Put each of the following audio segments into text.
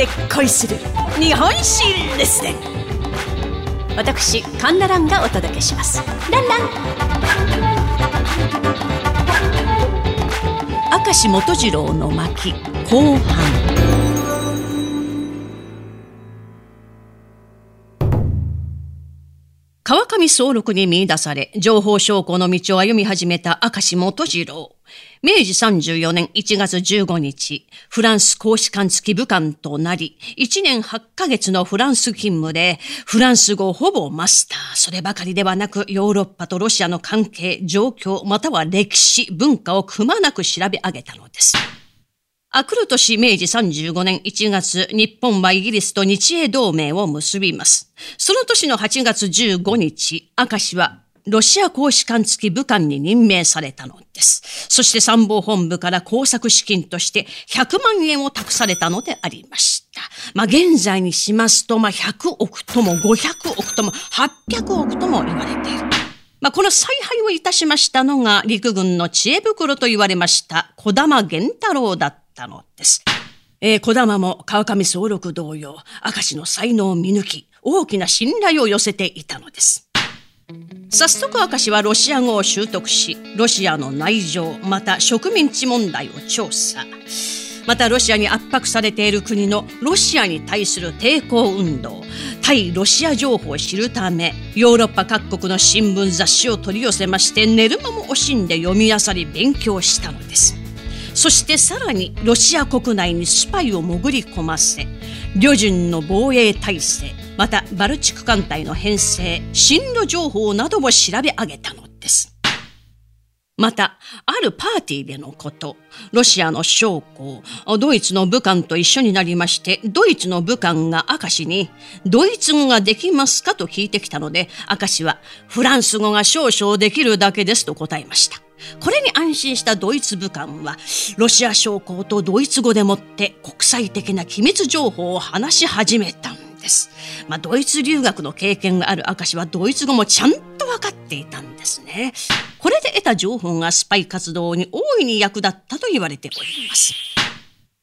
で恋する日本史ですね。私カンナランがお届けします。ランラン。明石元次郎の巻後半。川上総録に見出され、情報証拠の道を歩み始めた明石元次郎。明治34年1月15日、フランス公使館付き武官となり、1年8ヶ月のフランス勤務で、フランス語ほぼマスター。そればかりではなく、ヨーロッパとロシアの関係、状況、または歴史、文化をくまなく調べ上げたのです。あくる年明治35年1月、日本はイギリスと日英同盟を結びます。その年の8月15日、明石はロシア公使館付き武官に任命されたのです。そして参謀本部から工作資金として100万円を託されたのでありました。まあ現在にしますと、ま100億とも500億とも800億とも言われている。まあ、この采配をいたしましたのが陸軍の知恵袋と言われました小玉源太郎だったたのです。えー、小玉も川上総六同様、明石の才能を見抜き、大きな信頼を寄せていたのです。早速明石はロシア語を習得し、ロシアの内情、また植民地問題を調査。またロシアに圧迫されている国のロシアに対する抵抗運動、対ロシア情報を知るため、ヨーロッパ各国の新聞雑誌を取り寄せまして、寝る間も惜しんで読み漁り勉強したのです。そしてさらにロシア国内にスパイを潜り込ませ、旅順の防衛体制、またバルチク艦隊の編成、進路情報などを調べ上げたのです。また、あるパーティーでのこと、ロシアの将校、ドイツの武官と一緒になりまして、ドイツの武官が明石に、ドイツ語ができますかと聞いてきたので、明石は、フランス語が少々できるだけですと答えました。これに安心したドイツ武官は、ロシア将校とドイツ語でもって国際的な機密情報を話し始めたんです。まあ、ドイツ留学の経験がある証はドイツ語もちゃんと分かっていたんですね。これで得た情報がスパイ活動に大いに役立ったと言われております。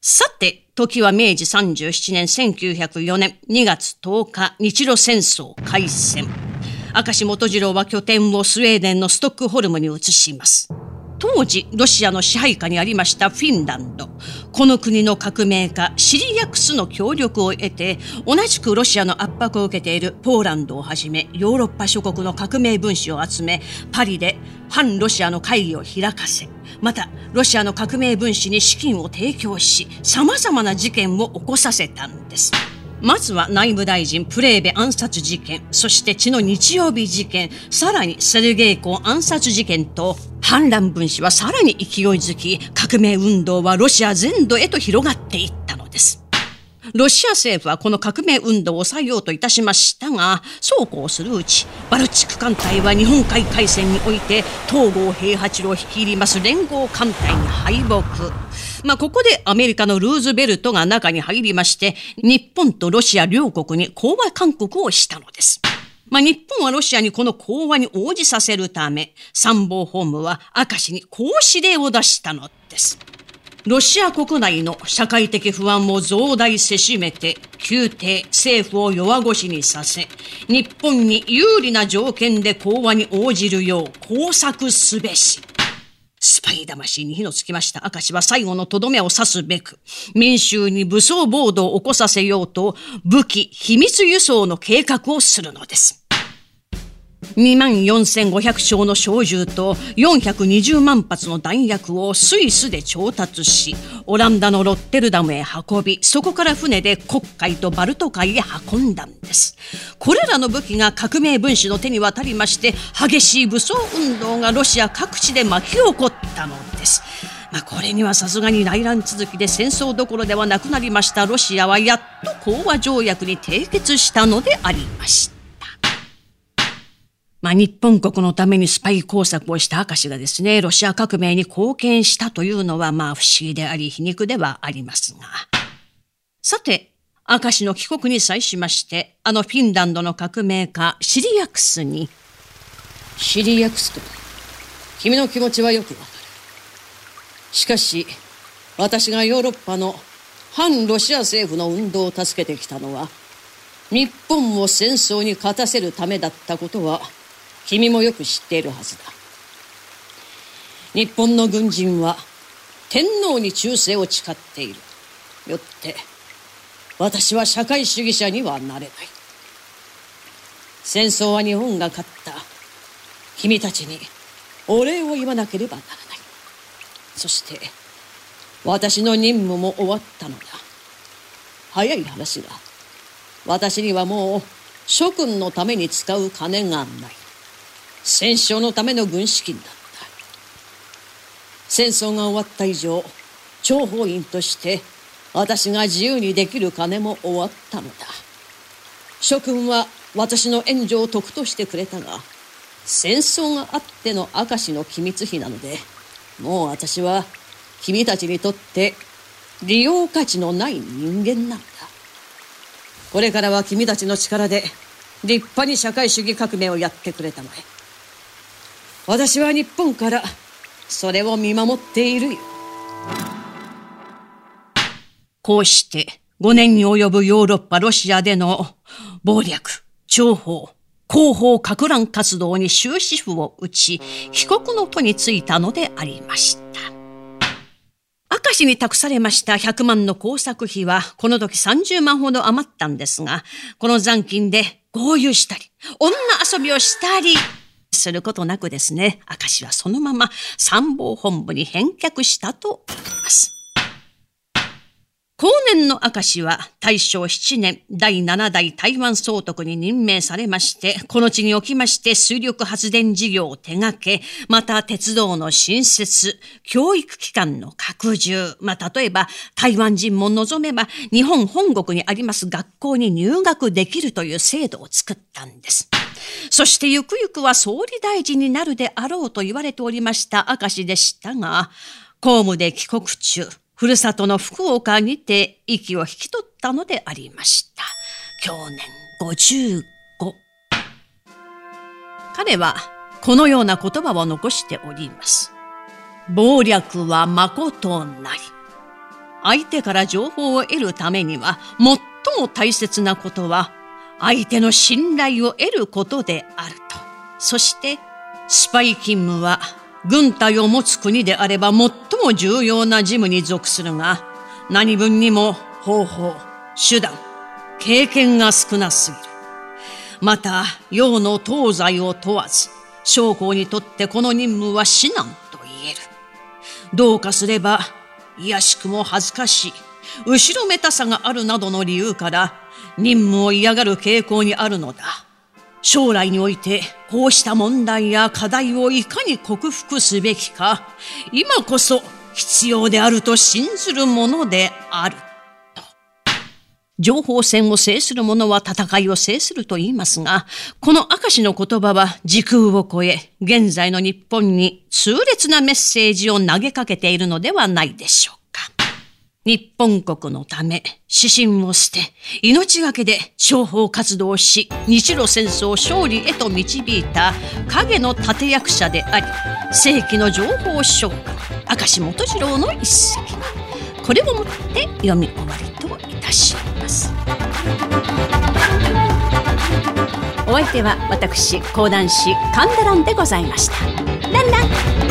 さて、時は明治37年1904年2月10日日露戦争開戦。明石元次郎は拠点をスウェーデンのストックホルムに移します。当時ロシアの支配下にありましたフィンランドこの国の革命家シリアクスの協力を得て同じくロシアの圧迫を受けているポーランドをはじめヨーロッパ諸国の革命分子を集めパリで反ロシアの会議を開かせまたロシアの革命分子に資金を提供し様々な事件を起こさせたんです。まずは内務大臣プレーベ暗殺事件、そして血の日曜日事件、さらにセルゲイコ暗殺事件と、反乱分子はさらに勢いづき、革命運動はロシア全土へと広がっていったのです。ロシア政府はこの革命運動を抑えようといたしましたが、そうこうするうち、バルチック艦隊は日本海海戦において、東郷平八郎率いります連合艦隊に敗北。まあ、ここでアメリカのルーズベルトが中に入りまして、日本とロシア両国に講和勧告をしたのです。まあ、日本はロシアにこの講和に応じさせるため、参謀本部は明石にこう指令を出したのです。ロシア国内の社会的不安を増大せしめて、宮廷、政府を弱腰にさせ、日本に有利な条件で講和に応じるよう工作すべし。スパイ魂に火のつきました明石は最後のとどめを刺すべく、民衆に武装暴動を起こさせようと、武器、秘密輸送の計画をするのです。2万4500丁の小銃と420万発の弾薬をスイスで調達し、オランダのロッテルダムへ運び、そこから船で黒海とバルト海へ運んだんです。これらの武器が革命分子の手に渡りまして、激しい武装運動がロシア各地で巻き起こったのです。まあ、これにはさすがに内乱続きで戦争どころではなくなりましたロシアはやっと講和条約に締結したのでありました。まあ、日本国のためにスパイ工作をした明石がですね、ロシア革命に貢献したというのは、まあ、不思議であり、皮肉ではありますが。さて、明石の帰国に際しまして、あのフィンランドの革命家、シリアクスに、シリアクス君、君の気持ちはよくわかる。しかし、私がヨーロッパの反ロシア政府の運動を助けてきたのは日本を戦争に勝たせるためだったことは君もよく知っているはずだ。日本の軍人は天皇に忠誠を誓っている。よって私は社会主義者にはなれない。戦争は日本が勝った。君たちにお礼を言わなければならない。そして私の任務も終わったのだ。早い話だ。私にはもう諸君のために使う金がない。戦勝のための軍資金だった。戦争が終わった以上諜報員として私が自由にできる金も終わったのだ。諸君は私の援助を得としてくれたが戦争があっての明石の機密費なのでもう私は君たちにとって利用価値のない人間なんだ。これからは君たちの力で立派に社会主義革命をやってくれたまえ。私は日本からそれを見守っているよこうして5年に及ぶヨーロッパ、ロシアでの暴略、諜報、広報拡乱活動に終止符を打ち、帰国の途に就いたのでありました。明石に託されました100万の工作費は、この時30万ほど余ったんですが、この残金で豪遊したり、女遊びをしたり、することなくですね、明石はそのまま参謀本部に返却したと言います。後年の明石は大正7年第7代台湾総督に任命されまして、この地におきまして水力発電事業を手掛け、また鉄道の新設、教育機関の拡充、まあ例えば台湾人も望めば日本本国にあります学校に入学できるという制度を作ったんです。そしてゆくゆくは総理大臣になるであろうと言われておりました明石でしたが、公務で帰国中、ふるさとの福岡にて息を引き取ったのでありました。去年55。彼はこのような言葉を残しております。暴略は誠なり。相手から情報を得るためには最も大切なことは相手の信頼を得ることであると。そしてスパイ勤務は軍隊を持つ国であれば最も重要な事務に属するが、何分にも方法、手段、経験が少なすぎる。また、洋の東西を問わず、将校にとってこの任務は至難と言える。どうかすれば、いやしくも恥ずかしい、後ろめたさがあるなどの理由から、任務を嫌がる傾向にあるのだ。将来においてこうした問題や課題をいかに克服すべきか、今こそ必要であると信ずるものである。情報戦を制する者は戦いを制すると言いますが、この明石の言葉は時空を超え、現在の日本に痛烈なメッセージを投げかけているのではないでしょう。日本国のため、指針を捨て、命がけで商法活動し、日露戦争勝利へと導いた影の立役者であり、世紀の情報将軍、明石元次郎の一席。これをもって読み終わりといたします。お相手は私、講談師、神田蘭でございました。ランラン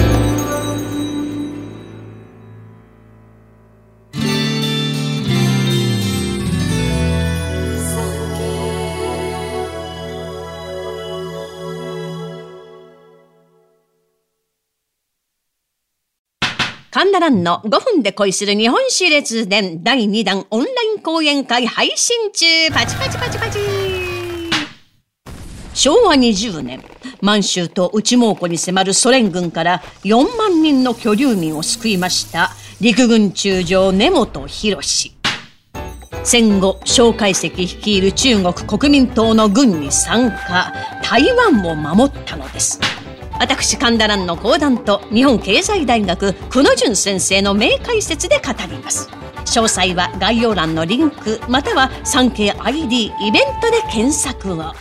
神田蘭の5分で恋する日本史列伝第2弾オンライン講演会配信中パチパチパチパチ昭和20年、満州と内蒙古に迫るソ連軍から4万人の居留民を救いました陸軍中将根本博戦後、蒋介石率いる中国国民党の軍に参加、台湾を守ったのです。私神田蘭の講談と日本経済大学久野淳先生の名解説で語ります。詳細は概要欄のリンクまたは 3KID イベントで検索を。